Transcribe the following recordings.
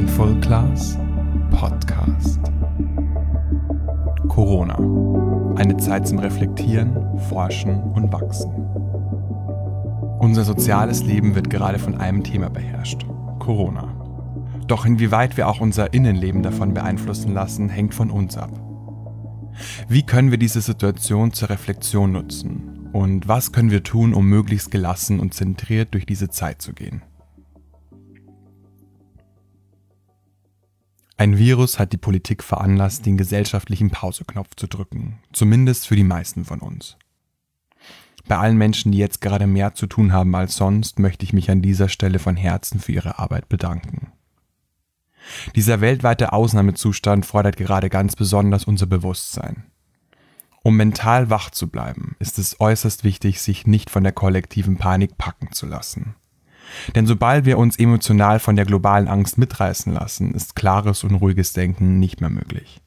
Mindful Class Podcast. Corona. Eine Zeit zum Reflektieren, Forschen und Wachsen. Unser soziales Leben wird gerade von einem Thema beherrscht. Corona. Doch inwieweit wir auch unser Innenleben davon beeinflussen lassen, hängt von uns ab. Wie können wir diese Situation zur Reflexion nutzen? Und was können wir tun, um möglichst gelassen und zentriert durch diese Zeit zu gehen? Ein Virus hat die Politik veranlasst, den gesellschaftlichen Pauseknopf zu drücken, zumindest für die meisten von uns. Bei allen Menschen, die jetzt gerade mehr zu tun haben als sonst, möchte ich mich an dieser Stelle von Herzen für ihre Arbeit bedanken. Dieser weltweite Ausnahmezustand fordert gerade ganz besonders unser Bewusstsein. Um mental wach zu bleiben, ist es äußerst wichtig, sich nicht von der kollektiven Panik packen zu lassen. Denn sobald wir uns emotional von der globalen Angst mitreißen lassen, ist klares und ruhiges Denken nicht mehr möglich.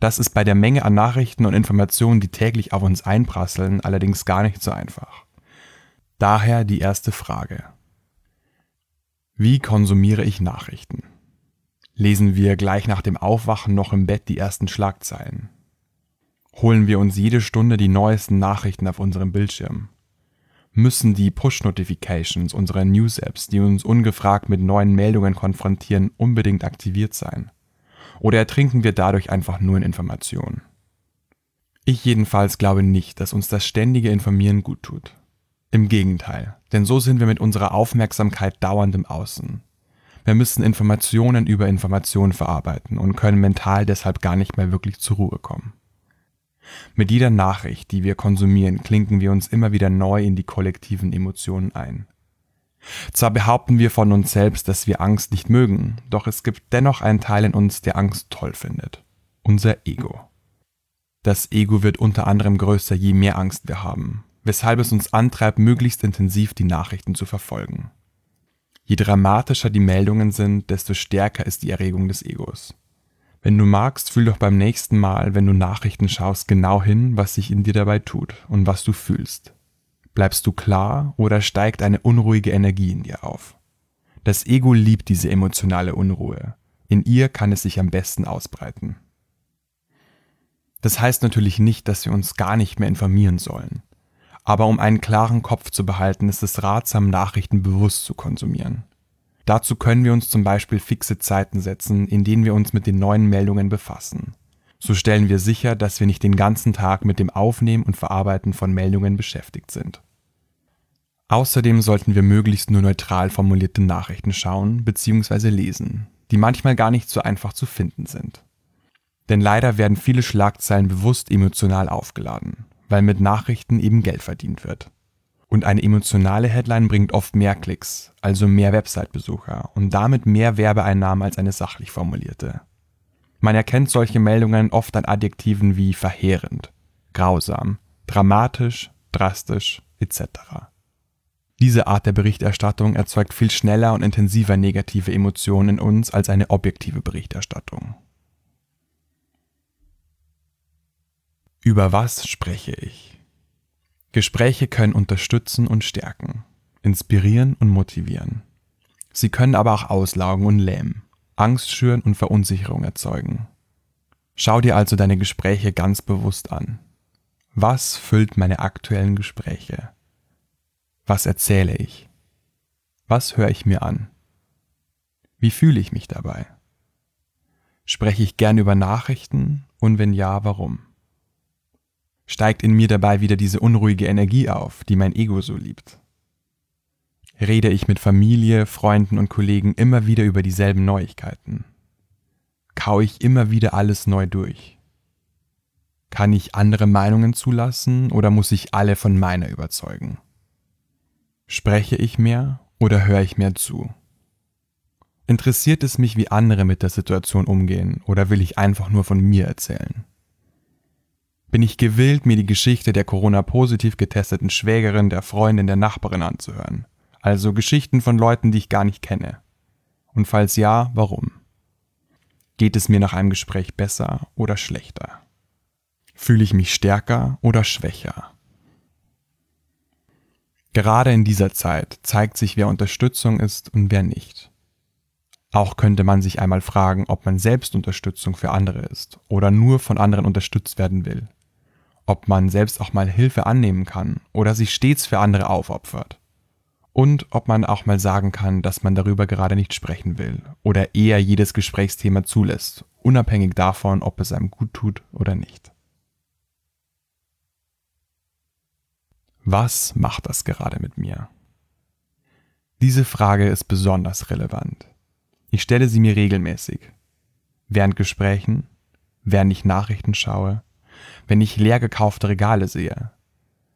Das ist bei der Menge an Nachrichten und Informationen, die täglich auf uns einprasseln, allerdings gar nicht so einfach. Daher die erste Frage. Wie konsumiere ich Nachrichten? Lesen wir gleich nach dem Aufwachen noch im Bett die ersten Schlagzeilen? Holen wir uns jede Stunde die neuesten Nachrichten auf unserem Bildschirm? Müssen die Push-Notifications unserer News-Apps, die uns ungefragt mit neuen Meldungen konfrontieren, unbedingt aktiviert sein? Oder ertrinken wir dadurch einfach nur in Informationen? Ich jedenfalls glaube nicht, dass uns das ständige Informieren gut tut. Im Gegenteil, denn so sind wir mit unserer Aufmerksamkeit dauernd im Außen. Wir müssen Informationen über Informationen verarbeiten und können mental deshalb gar nicht mehr wirklich zur Ruhe kommen. Mit jeder Nachricht, die wir konsumieren, klinken wir uns immer wieder neu in die kollektiven Emotionen ein. Zwar behaupten wir von uns selbst, dass wir Angst nicht mögen, doch es gibt dennoch einen Teil in uns, der Angst toll findet. Unser Ego. Das Ego wird unter anderem größer, je mehr Angst wir haben, weshalb es uns antreibt, möglichst intensiv die Nachrichten zu verfolgen. Je dramatischer die Meldungen sind, desto stärker ist die Erregung des Egos. Wenn du magst, fühl doch beim nächsten Mal, wenn du Nachrichten schaust, genau hin, was sich in dir dabei tut und was du fühlst. Bleibst du klar oder steigt eine unruhige Energie in dir auf? Das Ego liebt diese emotionale Unruhe. In ihr kann es sich am besten ausbreiten. Das heißt natürlich nicht, dass wir uns gar nicht mehr informieren sollen. Aber um einen klaren Kopf zu behalten, ist es ratsam, Nachrichten bewusst zu konsumieren. Dazu können wir uns zum Beispiel fixe Zeiten setzen, in denen wir uns mit den neuen Meldungen befassen. So stellen wir sicher, dass wir nicht den ganzen Tag mit dem Aufnehmen und Verarbeiten von Meldungen beschäftigt sind. Außerdem sollten wir möglichst nur neutral formulierte Nachrichten schauen bzw. lesen, die manchmal gar nicht so einfach zu finden sind. Denn leider werden viele Schlagzeilen bewusst emotional aufgeladen, weil mit Nachrichten eben Geld verdient wird. Und eine emotionale Headline bringt oft mehr Klicks, also mehr Website-Besucher und damit mehr Werbeeinnahmen als eine sachlich formulierte. Man erkennt solche Meldungen oft an Adjektiven wie verheerend, grausam, dramatisch, drastisch etc. Diese Art der Berichterstattung erzeugt viel schneller und intensiver negative Emotionen in uns als eine objektive Berichterstattung. Über was spreche ich? Gespräche können unterstützen und stärken, inspirieren und motivieren. Sie können aber auch auslaugen und lähmen, Angst schüren und Verunsicherung erzeugen. Schau dir also deine Gespräche ganz bewusst an. Was füllt meine aktuellen Gespräche? Was erzähle ich? Was höre ich mir an? Wie fühle ich mich dabei? Spreche ich gern über Nachrichten und wenn ja, warum? Steigt in mir dabei wieder diese unruhige Energie auf, die mein Ego so liebt. Rede ich mit Familie, Freunden und Kollegen immer wieder über dieselben Neuigkeiten? Kau ich immer wieder alles neu durch? Kann ich andere Meinungen zulassen oder muss ich alle von meiner überzeugen? Spreche ich mehr oder höre ich mehr zu? Interessiert es mich, wie andere mit der Situation umgehen oder will ich einfach nur von mir erzählen? Bin ich gewillt, mir die Geschichte der Corona-positiv getesteten Schwägerin, der Freundin, der Nachbarin anzuhören. Also Geschichten von Leuten, die ich gar nicht kenne. Und falls ja, warum? Geht es mir nach einem Gespräch besser oder schlechter? Fühle ich mich stärker oder schwächer? Gerade in dieser Zeit zeigt sich, wer Unterstützung ist und wer nicht. Auch könnte man sich einmal fragen, ob man selbst Unterstützung für andere ist oder nur von anderen unterstützt werden will. Ob man selbst auch mal Hilfe annehmen kann oder sich stets für andere aufopfert. Und ob man auch mal sagen kann, dass man darüber gerade nicht sprechen will oder eher jedes Gesprächsthema zulässt, unabhängig davon, ob es einem gut tut oder nicht. Was macht das gerade mit mir? Diese Frage ist besonders relevant. Ich stelle sie mir regelmäßig. Während Gesprächen, während ich Nachrichten schaue, wenn ich leer gekaufte Regale sehe,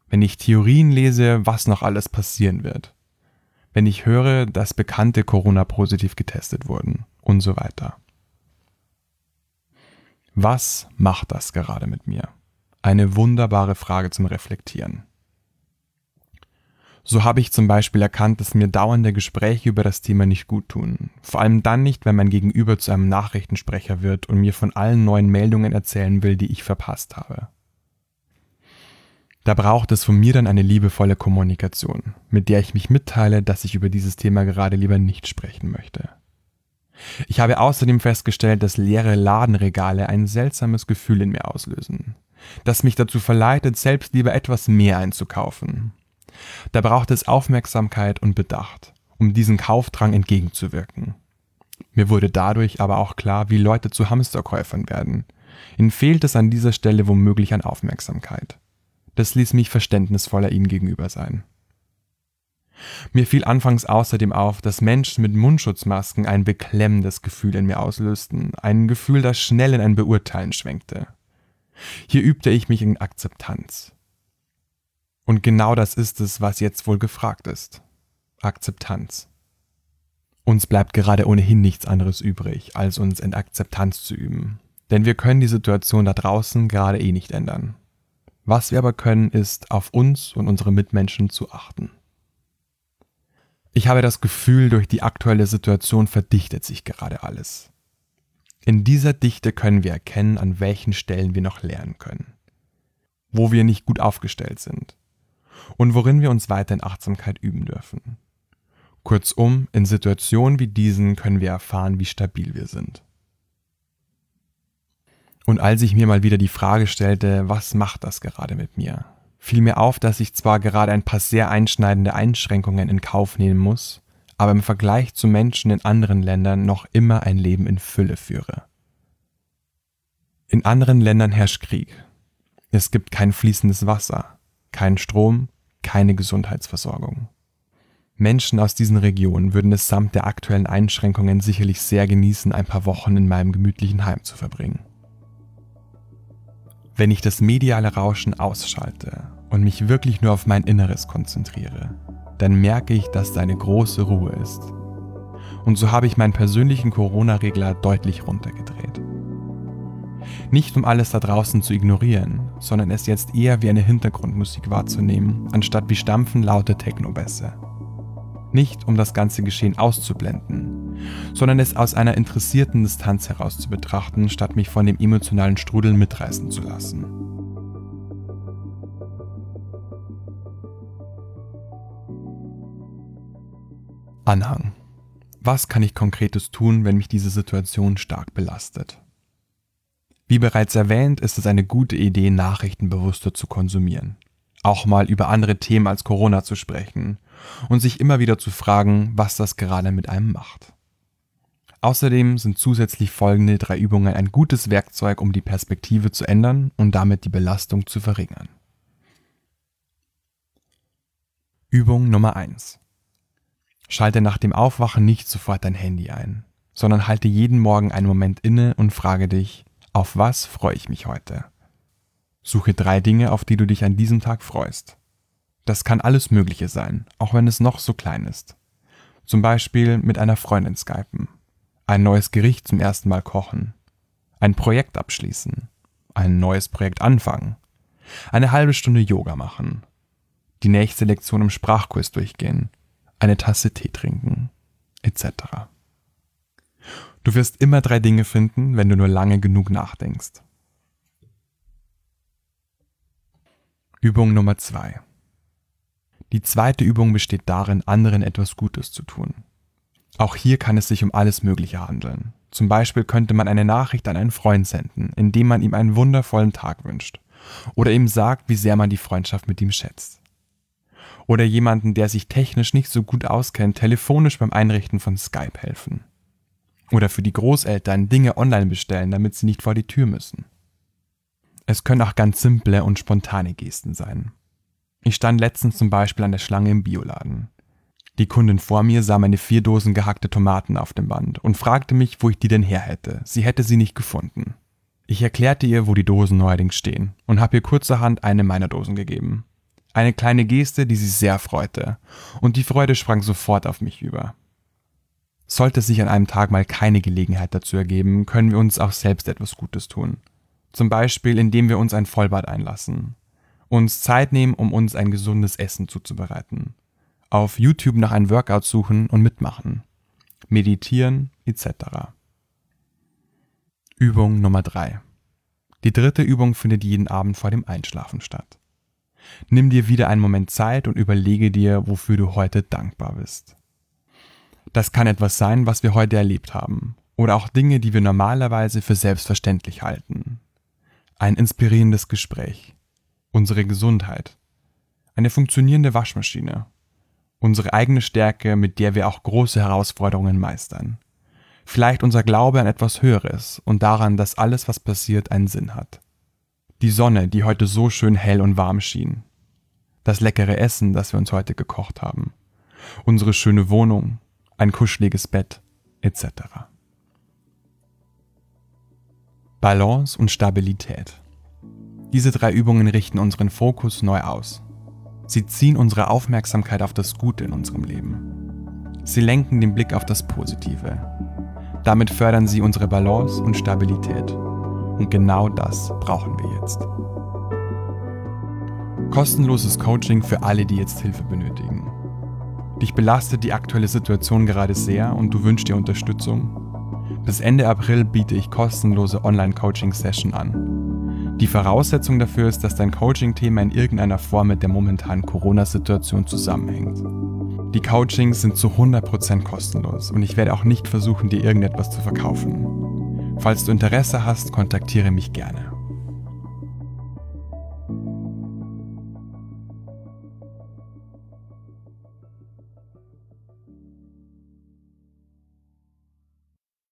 wenn ich Theorien lese, was noch alles passieren wird, wenn ich höre, dass Bekannte Corona positiv getestet wurden und so weiter. Was macht das gerade mit mir? Eine wunderbare Frage zum Reflektieren. So habe ich zum Beispiel erkannt, dass mir dauernde Gespräche über das Thema nicht gut tun. Vor allem dann nicht, wenn mein Gegenüber zu einem Nachrichtensprecher wird und mir von allen neuen Meldungen erzählen will, die ich verpasst habe. Da braucht es von mir dann eine liebevolle Kommunikation, mit der ich mich mitteile, dass ich über dieses Thema gerade lieber nicht sprechen möchte. Ich habe außerdem festgestellt, dass leere Ladenregale ein seltsames Gefühl in mir auslösen, das mich dazu verleitet, selbst lieber etwas mehr einzukaufen, da braucht es Aufmerksamkeit und Bedacht, um diesen Kaufdrang entgegenzuwirken. Mir wurde dadurch aber auch klar, wie Leute zu Hamsterkäufern werden. Ihnen fehlt es an dieser Stelle womöglich an Aufmerksamkeit. Das ließ mich verständnisvoller ihnen gegenüber sein. Mir fiel anfangs außerdem auf, dass Menschen mit Mundschutzmasken ein beklemmendes Gefühl in mir auslösten, ein Gefühl, das schnell in ein Beurteilen schwenkte. Hier übte ich mich in Akzeptanz. Und genau das ist es, was jetzt wohl gefragt ist. Akzeptanz. Uns bleibt gerade ohnehin nichts anderes übrig, als uns in Akzeptanz zu üben. Denn wir können die Situation da draußen gerade eh nicht ändern. Was wir aber können, ist, auf uns und unsere Mitmenschen zu achten. Ich habe das Gefühl, durch die aktuelle Situation verdichtet sich gerade alles. In dieser Dichte können wir erkennen, an welchen Stellen wir noch lernen können. Wo wir nicht gut aufgestellt sind und worin wir uns weiter in Achtsamkeit üben dürfen. Kurzum, in Situationen wie diesen können wir erfahren, wie stabil wir sind. Und als ich mir mal wieder die Frage stellte, was macht das gerade mit mir, fiel mir auf, dass ich zwar gerade ein paar sehr einschneidende Einschränkungen in Kauf nehmen muss, aber im Vergleich zu Menschen in anderen Ländern noch immer ein Leben in Fülle führe. In anderen Ländern herrscht Krieg. Es gibt kein fließendes Wasser, kein Strom, keine Gesundheitsversorgung. Menschen aus diesen Regionen würden es samt der aktuellen Einschränkungen sicherlich sehr genießen, ein paar Wochen in meinem gemütlichen Heim zu verbringen. Wenn ich das mediale Rauschen ausschalte und mich wirklich nur auf mein Inneres konzentriere, dann merke ich, dass da eine große Ruhe ist. Und so habe ich meinen persönlichen Corona-Regler deutlich runtergedreht. Nicht um alles da draußen zu ignorieren, sondern es jetzt eher wie eine Hintergrundmusik wahrzunehmen, anstatt wie stampfen laute Technobässe. Nicht um das ganze Geschehen auszublenden, sondern es aus einer interessierten Distanz heraus zu betrachten, statt mich von dem emotionalen Strudel mitreißen zu lassen. Anhang. Was kann ich konkretes tun, wenn mich diese Situation stark belastet? Wie bereits erwähnt, ist es eine gute Idee, Nachrichten bewusster zu konsumieren. Auch mal über andere Themen als Corona zu sprechen und sich immer wieder zu fragen, was das gerade mit einem macht. Außerdem sind zusätzlich folgende drei Übungen ein gutes Werkzeug, um die Perspektive zu ändern und damit die Belastung zu verringern. Übung Nummer 1. Schalte nach dem Aufwachen nicht sofort dein Handy ein, sondern halte jeden Morgen einen Moment inne und frage dich, auf was freue ich mich heute? Suche drei Dinge, auf die du dich an diesem Tag freust. Das kann alles Mögliche sein, auch wenn es noch so klein ist. Zum Beispiel mit einer Freundin skypen, ein neues Gericht zum ersten Mal kochen, ein Projekt abschließen, ein neues Projekt anfangen, eine halbe Stunde Yoga machen, die nächste Lektion im Sprachkurs durchgehen, eine Tasse Tee trinken, etc. Du wirst immer drei Dinge finden, wenn du nur lange genug nachdenkst. Übung Nummer zwei. Die zweite Übung besteht darin, anderen etwas Gutes zu tun. Auch hier kann es sich um alles Mögliche handeln. Zum Beispiel könnte man eine Nachricht an einen Freund senden, indem man ihm einen wundervollen Tag wünscht oder ihm sagt, wie sehr man die Freundschaft mit ihm schätzt. Oder jemanden, der sich technisch nicht so gut auskennt, telefonisch beim Einrichten von Skype helfen. Oder für die Großeltern Dinge online bestellen, damit sie nicht vor die Tür müssen. Es können auch ganz simple und spontane Gesten sein. Ich stand letztens zum Beispiel an der Schlange im Bioladen. Die Kundin vor mir sah meine vier Dosen gehackte Tomaten auf dem Band und fragte mich, wo ich die denn her hätte. Sie hätte sie nicht gefunden. Ich erklärte ihr, wo die Dosen neuerdings stehen und habe ihr kurzerhand eine meiner Dosen gegeben. Eine kleine Geste, die sie sehr freute, und die Freude sprang sofort auf mich über. Sollte sich an einem Tag mal keine Gelegenheit dazu ergeben, können wir uns auch selbst etwas Gutes tun. Zum Beispiel, indem wir uns ein Vollbad einlassen, uns Zeit nehmen, um uns ein gesundes Essen zuzubereiten auf YouTube nach einem Workout suchen und mitmachen, meditieren etc. Übung Nummer 3. Die dritte Übung findet jeden Abend vor dem Einschlafen statt. Nimm dir wieder einen Moment Zeit und überlege dir, wofür du heute dankbar bist. Das kann etwas sein, was wir heute erlebt haben, oder auch Dinge, die wir normalerweise für selbstverständlich halten. Ein inspirierendes Gespräch, unsere Gesundheit, eine funktionierende Waschmaschine unsere eigene Stärke, mit der wir auch große Herausforderungen meistern. Vielleicht unser Glaube an etwas Höheres und daran, dass alles, was passiert, einen Sinn hat. Die Sonne, die heute so schön hell und warm schien. Das leckere Essen, das wir uns heute gekocht haben. Unsere schöne Wohnung, ein kuscheliges Bett, etc. Balance und Stabilität. Diese drei Übungen richten unseren Fokus neu aus. Sie ziehen unsere Aufmerksamkeit auf das Gute in unserem Leben. Sie lenken den Blick auf das Positive. Damit fördern sie unsere Balance und Stabilität. Und genau das brauchen wir jetzt. Kostenloses Coaching für alle, die jetzt Hilfe benötigen. Dich belastet die aktuelle Situation gerade sehr und du wünschst dir Unterstützung? Bis Ende April biete ich kostenlose Online-Coaching-Session an. Die Voraussetzung dafür ist, dass dein Coaching-Thema in irgendeiner Form mit der momentanen Corona-Situation zusammenhängt. Die Coachings sind zu 100% kostenlos und ich werde auch nicht versuchen, dir irgendetwas zu verkaufen. Falls du Interesse hast, kontaktiere mich gerne.